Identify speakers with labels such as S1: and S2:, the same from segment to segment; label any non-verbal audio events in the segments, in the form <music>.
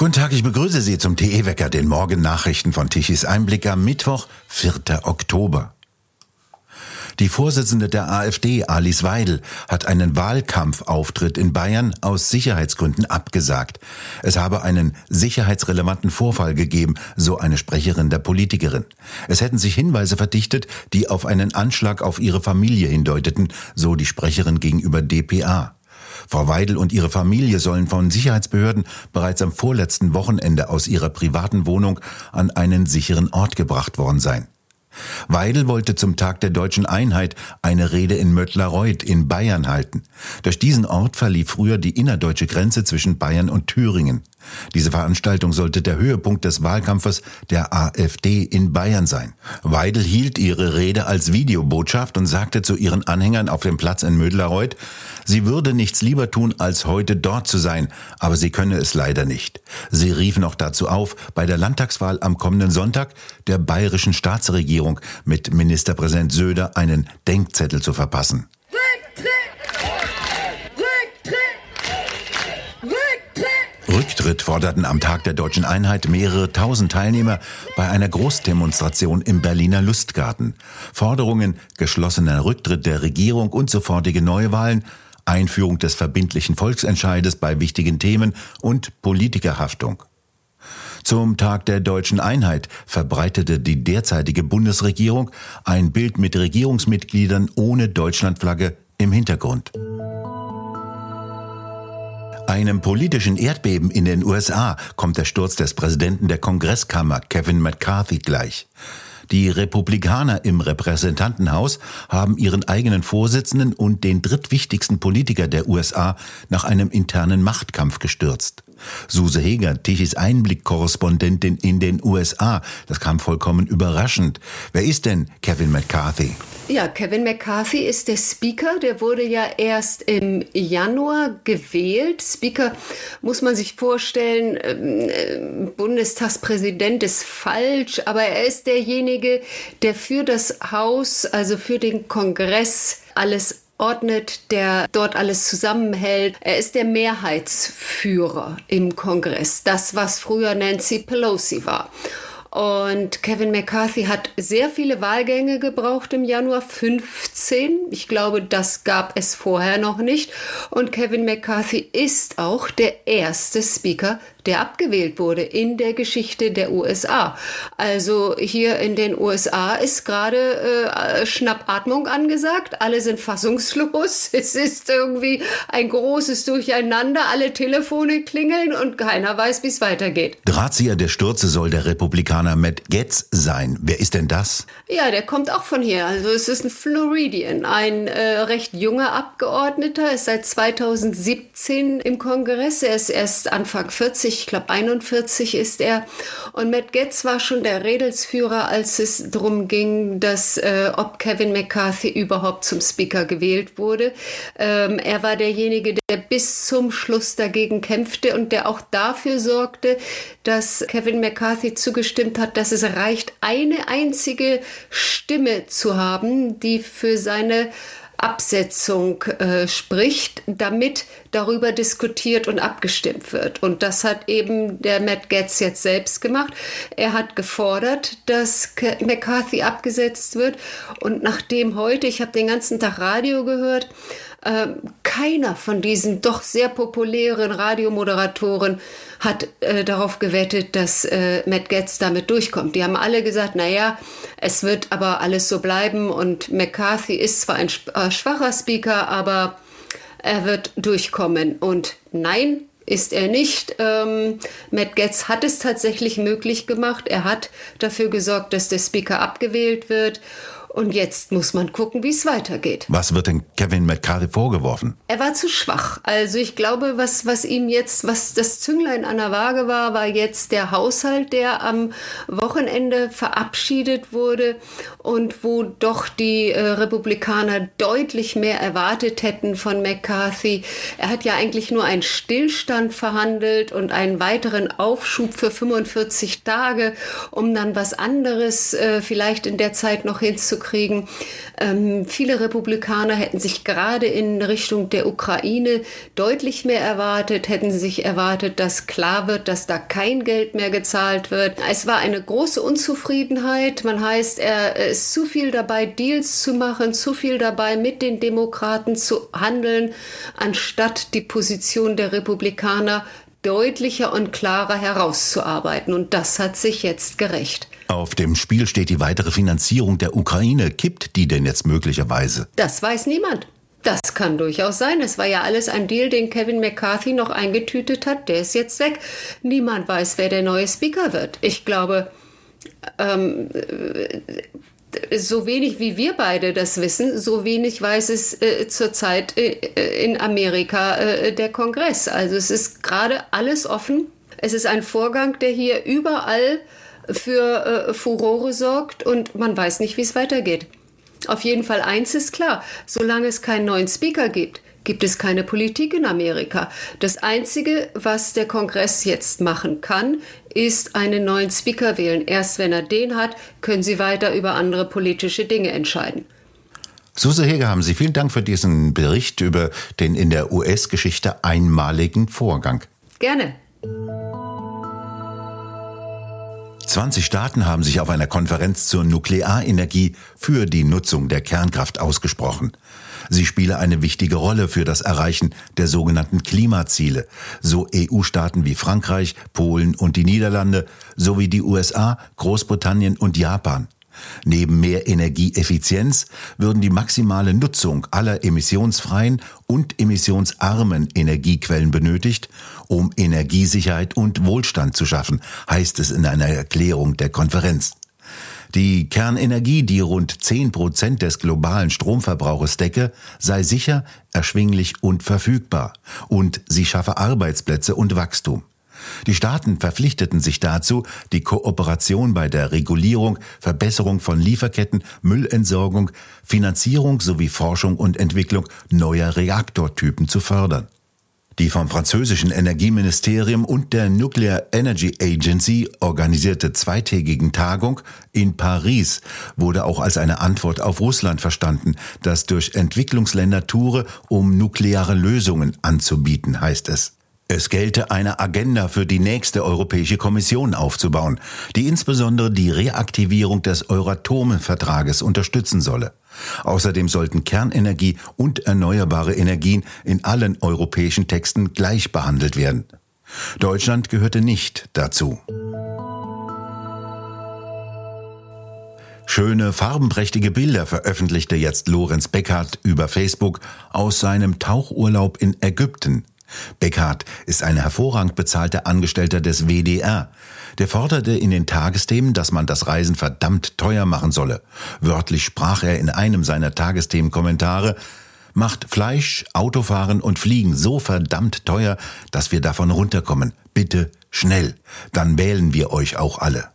S1: Guten Tag, ich begrüße Sie zum TE-Wecker, den Morgennachrichten von Tichys Einblick am Mittwoch, 4. Oktober. Die Vorsitzende der AfD, Alice Weidel, hat einen Wahlkampfauftritt in Bayern aus Sicherheitsgründen abgesagt. Es habe einen sicherheitsrelevanten Vorfall gegeben, so eine Sprecherin der Politikerin. Es hätten sich Hinweise verdichtet, die auf einen Anschlag auf ihre Familie hindeuteten, so die Sprecherin gegenüber dpa. Frau Weidel und ihre Familie sollen von Sicherheitsbehörden bereits am vorletzten Wochenende aus ihrer privaten Wohnung an einen sicheren Ort gebracht worden sein. Weidel wollte zum Tag der deutschen Einheit eine Rede in Möttlerreuth in Bayern halten. Durch diesen Ort verlief früher die innerdeutsche Grenze zwischen Bayern und Thüringen. Diese Veranstaltung sollte der Höhepunkt des Wahlkampfes der AfD in Bayern sein. Weidel hielt ihre Rede als Videobotschaft und sagte zu ihren Anhängern auf dem Platz in Mödlerreuth, sie würde nichts lieber tun, als heute dort zu sein, aber sie könne es leider nicht. Sie rief noch dazu auf, bei der Landtagswahl am kommenden Sonntag der bayerischen Staatsregierung mit Ministerpräsident Söder einen Denkzettel zu verpassen. Rücktritt forderten am Tag der deutschen Einheit mehrere tausend Teilnehmer bei einer Großdemonstration im Berliner Lustgarten. Forderungen geschlossener Rücktritt der Regierung und sofortige Neuwahlen, Einführung des verbindlichen Volksentscheides bei wichtigen Themen und Politikerhaftung. Zum Tag der deutschen Einheit verbreitete die derzeitige Bundesregierung ein Bild mit Regierungsmitgliedern ohne Deutschlandflagge im Hintergrund. Einem politischen Erdbeben in den USA kommt der Sturz des Präsidenten der Kongresskammer Kevin McCarthy gleich. Die Republikaner im Repräsentantenhaus haben ihren eigenen Vorsitzenden und den drittwichtigsten Politiker der USA nach einem internen Machtkampf gestürzt. Suse Heger, Tichys Einblick-Korrespondentin in den USA. Das kam vollkommen überraschend. Wer ist denn Kevin McCarthy?
S2: Ja, Kevin McCarthy ist der Speaker. Der wurde ja erst im Januar gewählt. Speaker muss man sich vorstellen, ähm, äh, Bundestagspräsident ist falsch, aber er ist derjenige, der für das Haus, also für den Kongress, alles ordnet, der dort alles zusammenhält. Er ist der Mehrheitsführer im Kongress, das, was früher Nancy Pelosi war. Und Kevin McCarthy hat sehr viele Wahlgänge gebraucht im Januar, 15. Ich glaube, das gab es vorher noch nicht. Und Kevin McCarthy ist auch der erste Speaker der abgewählt wurde in der Geschichte der USA. Also hier in den USA ist gerade äh, Schnappatmung angesagt. Alle sind fassungslos. <laughs> Es ist irgendwie ein großes Durcheinander. Alle Telefone klingeln und keiner weiß, wie es weitergeht.
S1: Drahtzieher der Stürze soll der Republikaner Matt Getz sein. Wer ist denn das?
S2: Ja, der kommt auch von hier. Also es ist ein Floridian, ein äh, recht junger Abgeordneter, ist seit 2017 im Kongress. Er ist erst Anfang 40 ich glaube 41 ist er. Und Matt Getz war schon der Redelsführer, als es darum ging, dass äh, ob Kevin McCarthy überhaupt zum Speaker gewählt wurde. Ähm, er war derjenige, der bis zum Schluss dagegen kämpfte und der auch dafür sorgte, dass Kevin McCarthy zugestimmt hat, dass es reicht, eine einzige Stimme zu haben, die für seine Absetzung äh, spricht, damit darüber diskutiert und abgestimmt wird. Und das hat eben der Matt Getz jetzt selbst gemacht. Er hat gefordert, dass McCarthy abgesetzt wird. Und nachdem heute, ich habe den ganzen Tag Radio gehört, äh, keiner von diesen doch sehr populären Radiomoderatoren hat äh, darauf gewettet, dass äh, Matt Getz damit durchkommt. Die haben alle gesagt, naja, es wird aber alles so bleiben und McCarthy ist zwar ein äh, schwacher Speaker, aber er wird durchkommen. Und nein, ist er nicht. Ähm, Matt Getz hat es tatsächlich möglich gemacht. Er hat dafür gesorgt, dass der Speaker abgewählt wird. Und jetzt muss man gucken, wie es weitergeht.
S1: Was wird denn Kevin McCarthy vorgeworfen?
S2: Er war zu schwach. Also ich glaube, was, was ihm jetzt, was das Zünglein an der Waage war, war jetzt der Haushalt, der am Wochenende verabschiedet wurde und wo doch die äh, Republikaner deutlich mehr erwartet hätten von McCarthy. Er hat ja eigentlich nur einen Stillstand verhandelt und einen weiteren Aufschub für 45 Tage, um dann was anderes äh, vielleicht in der Zeit noch hinzukriegen hinzukriegen. Ähm, viele Republikaner hätten sich gerade in Richtung der Ukraine deutlich mehr erwartet, hätten sich erwartet, dass klar wird, dass da kein Geld mehr gezahlt wird. Es war eine große Unzufriedenheit. Man heißt, er ist zu viel dabei, Deals zu machen, zu viel dabei, mit den Demokraten zu handeln, anstatt die Position der Republikaner deutlicher und klarer herauszuarbeiten. Und das hat sich jetzt gerecht.
S1: Auf dem Spiel steht die weitere Finanzierung der Ukraine. Kippt die denn jetzt möglicherweise?
S2: Das weiß niemand. Das kann durchaus sein. Es war ja alles ein Deal, den Kevin McCarthy noch eingetütet hat. Der ist jetzt weg. Niemand weiß, wer der neue Speaker wird. Ich glaube, ähm, so wenig wie wir beide das wissen, so wenig weiß es äh, zurzeit äh, in Amerika äh, der Kongress. Also es ist gerade alles offen. Es ist ein Vorgang, der hier überall für äh, Furore sorgt und man weiß nicht, wie es weitergeht. Auf jeden Fall eins ist klar, solange es keinen neuen Speaker gibt, gibt es keine Politik in Amerika. Das Einzige, was der Kongress jetzt machen kann, ist einen neuen Speaker wählen. Erst wenn er den hat, können sie weiter über andere politische Dinge entscheiden.
S1: Suse Heger, haben Sie vielen Dank für diesen Bericht über den in der US-Geschichte einmaligen Vorgang.
S2: Gerne.
S1: 20 Staaten haben sich auf einer Konferenz zur Nuklearenergie für die Nutzung der Kernkraft ausgesprochen. Sie spiele eine wichtige Rolle für das Erreichen der sogenannten Klimaziele, so EU-Staaten wie Frankreich, Polen und die Niederlande sowie die USA, Großbritannien und Japan. Neben mehr Energieeffizienz würden die maximale Nutzung aller emissionsfreien und emissionsarmen Energiequellen benötigt, um Energiesicherheit und Wohlstand zu schaffen, heißt es in einer Erklärung der Konferenz. Die Kernenergie, die rund 10 Prozent des globalen Stromverbrauches decke, sei sicher, erschwinglich und verfügbar und sie schaffe Arbeitsplätze und Wachstum. Die Staaten verpflichteten sich dazu, die Kooperation bei der Regulierung, Verbesserung von Lieferketten, Müllentsorgung, Finanzierung sowie Forschung und Entwicklung neuer Reaktortypen zu fördern. Die vom französischen Energieministerium und der Nuclear Energy Agency organisierte zweitägigen Tagung in Paris wurde auch als eine Antwort auf Russland verstanden, das durch Entwicklungsländer toure, um nukleare Lösungen anzubieten, heißt es. Es gelte eine Agenda für die nächste Europäische Kommission aufzubauen, die insbesondere die Reaktivierung des Euratom-Vertrages unterstützen solle. Außerdem sollten Kernenergie und erneuerbare Energien in allen europäischen Texten gleich behandelt werden. Deutschland gehörte nicht dazu. Schöne, farbenprächtige Bilder veröffentlichte jetzt Lorenz Beckhardt über Facebook aus seinem Tauchurlaub in Ägypten. Beckhardt ist ein hervorragend bezahlter Angestellter des WDR. Der forderte in den Tagesthemen, dass man das Reisen verdammt teuer machen solle. Wörtlich sprach er in einem seiner Tagesthemenkommentare, macht Fleisch, Autofahren und Fliegen so verdammt teuer, dass wir davon runterkommen. Bitte schnell, dann wählen wir euch auch alle.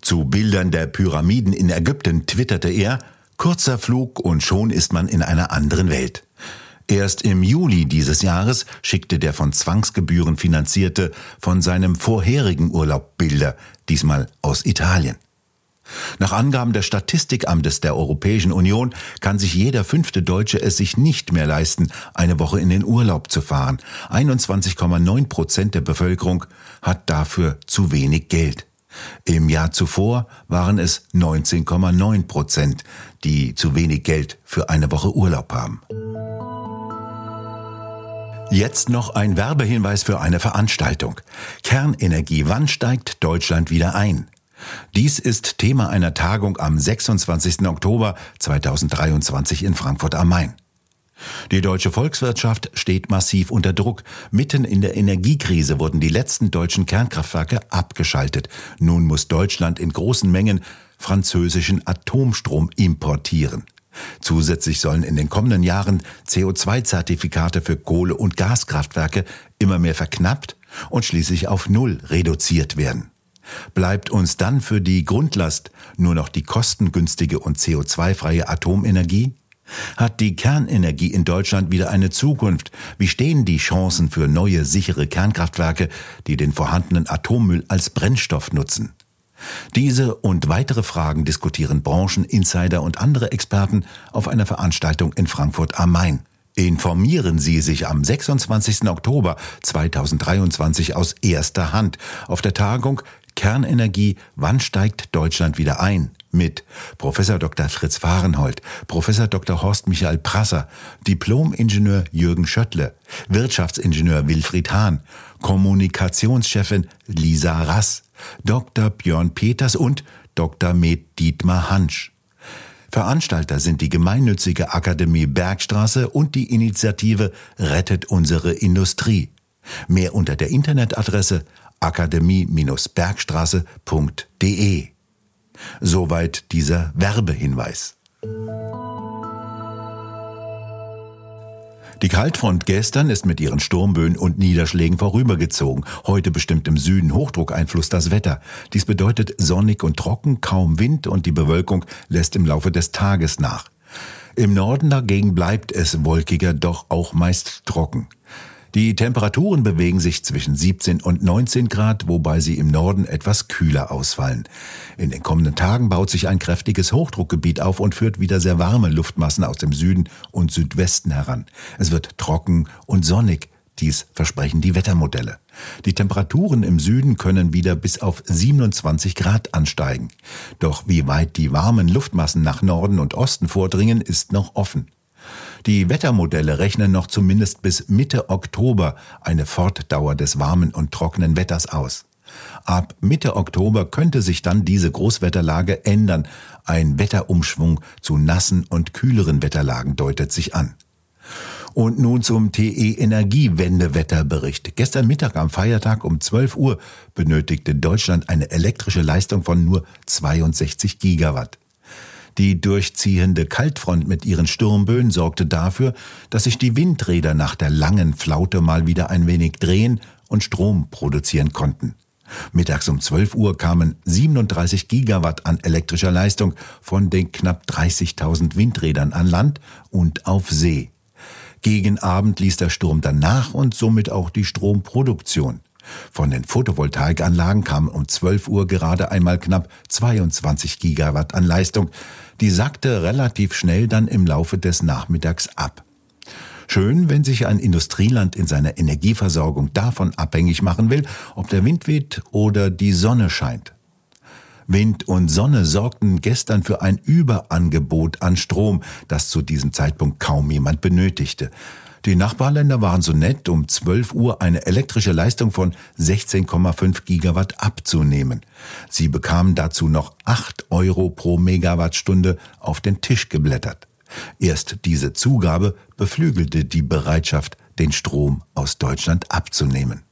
S1: Zu Bildern der Pyramiden in Ägypten twitterte er, kurzer Flug und schon ist man in einer anderen Welt. Erst im Juli dieses Jahres schickte der von Zwangsgebühren finanzierte von seinem vorherigen Urlaub Bilder, diesmal aus Italien. Nach Angaben des Statistikamtes der Europäischen Union kann sich jeder fünfte Deutsche es sich nicht mehr leisten, eine Woche in den Urlaub zu fahren. 21,9 Prozent der Bevölkerung hat dafür zu wenig Geld. Im Jahr zuvor waren es 19,9 Prozent, die zu wenig Geld für eine Woche Urlaub haben. Jetzt noch ein Werbehinweis für eine Veranstaltung. Kernenergie, wann steigt Deutschland wieder ein? Dies ist Thema einer Tagung am 26. Oktober 2023 in Frankfurt am Main. Die deutsche Volkswirtschaft steht massiv unter Druck. Mitten in der Energiekrise wurden die letzten deutschen Kernkraftwerke abgeschaltet. Nun muss Deutschland in großen Mengen französischen Atomstrom importieren. Zusätzlich sollen in den kommenden Jahren CO2-Zertifikate für Kohle- und Gaskraftwerke immer mehr verknappt und schließlich auf Null reduziert werden. Bleibt uns dann für die Grundlast nur noch die kostengünstige und CO2-freie Atomenergie? Hat die Kernenergie in Deutschland wieder eine Zukunft? Wie stehen die Chancen für neue, sichere Kernkraftwerke, die den vorhandenen Atommüll als Brennstoff nutzen? Diese und weitere Fragen diskutieren Branchen, Insider und andere Experten auf einer Veranstaltung in Frankfurt am Main. Informieren Sie sich am 26. Oktober 2023 aus erster Hand auf der Tagung Kernenergie, wann steigt Deutschland wieder ein? mit Professor Dr. Fritz Fahrenhold, Professor Dr. Horst Michael Prasser, Diplom-Ingenieur Jürgen Schöttle, Wirtschaftsingenieur Wilfried Hahn, Kommunikationschefin Lisa Rass, Dr. Björn Peters und Dr. Med Dietmar Hansch. Veranstalter sind die gemeinnützige Akademie Bergstraße und die Initiative Rettet unsere Industrie. Mehr unter der Internetadresse akademie-bergstraße.de. Soweit dieser Werbehinweis. Die Kaltfront gestern ist mit ihren Sturmböen und Niederschlägen vorübergezogen. Heute bestimmt im Süden Hochdruckeinfluss das Wetter. Dies bedeutet sonnig und trocken, kaum Wind und die Bewölkung lässt im Laufe des Tages nach. Im Norden dagegen bleibt es wolkiger, doch auch meist trocken. Die Temperaturen bewegen sich zwischen 17 und 19 Grad, wobei sie im Norden etwas kühler ausfallen. In den kommenden Tagen baut sich ein kräftiges Hochdruckgebiet auf und führt wieder sehr warme Luftmassen aus dem Süden und Südwesten heran. Es wird trocken und sonnig. Dies versprechen die Wettermodelle. Die Temperaturen im Süden können wieder bis auf 27 Grad ansteigen. Doch wie weit die warmen Luftmassen nach Norden und Osten vordringen, ist noch offen. Die Wettermodelle rechnen noch zumindest bis Mitte Oktober eine Fortdauer des warmen und trockenen Wetters aus. Ab Mitte Oktober könnte sich dann diese Großwetterlage ändern. Ein Wetterumschwung zu nassen und kühleren Wetterlagen deutet sich an. Und nun zum TE Energiewendewetterbericht. Gestern Mittag am Feiertag um 12 Uhr benötigte Deutschland eine elektrische Leistung von nur 62 Gigawatt. Die durchziehende Kaltfront mit ihren Sturmböen sorgte dafür, dass sich die Windräder nach der langen Flaute mal wieder ein wenig drehen und Strom produzieren konnten. Mittags um 12 Uhr kamen 37 Gigawatt an elektrischer Leistung von den knapp 30.000 Windrädern an Land und auf See. Gegen Abend ließ der Sturm danach und somit auch die Stromproduktion. Von den Photovoltaikanlagen kamen um 12 Uhr gerade einmal knapp 22 Gigawatt an Leistung. Die sackte relativ schnell dann im Laufe des Nachmittags ab. Schön, wenn sich ein Industrieland in seiner Energieversorgung davon abhängig machen will, ob der Wind weht oder die Sonne scheint. Wind und Sonne sorgten gestern für ein Überangebot an Strom, das zu diesem Zeitpunkt kaum jemand benötigte. Die Nachbarländer waren so nett, um 12 Uhr eine elektrische Leistung von 16,5 Gigawatt abzunehmen. Sie bekamen dazu noch 8 Euro pro Megawattstunde auf den Tisch geblättert. Erst diese Zugabe beflügelte die Bereitschaft, den Strom aus Deutschland abzunehmen.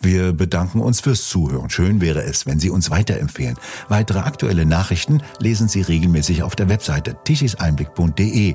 S1: Wir bedanken uns fürs Zuhören. Schön wäre es, wenn Sie uns weiterempfehlen. Weitere aktuelle Nachrichten lesen Sie regelmäßig auf der Webseite tischiseinblick.de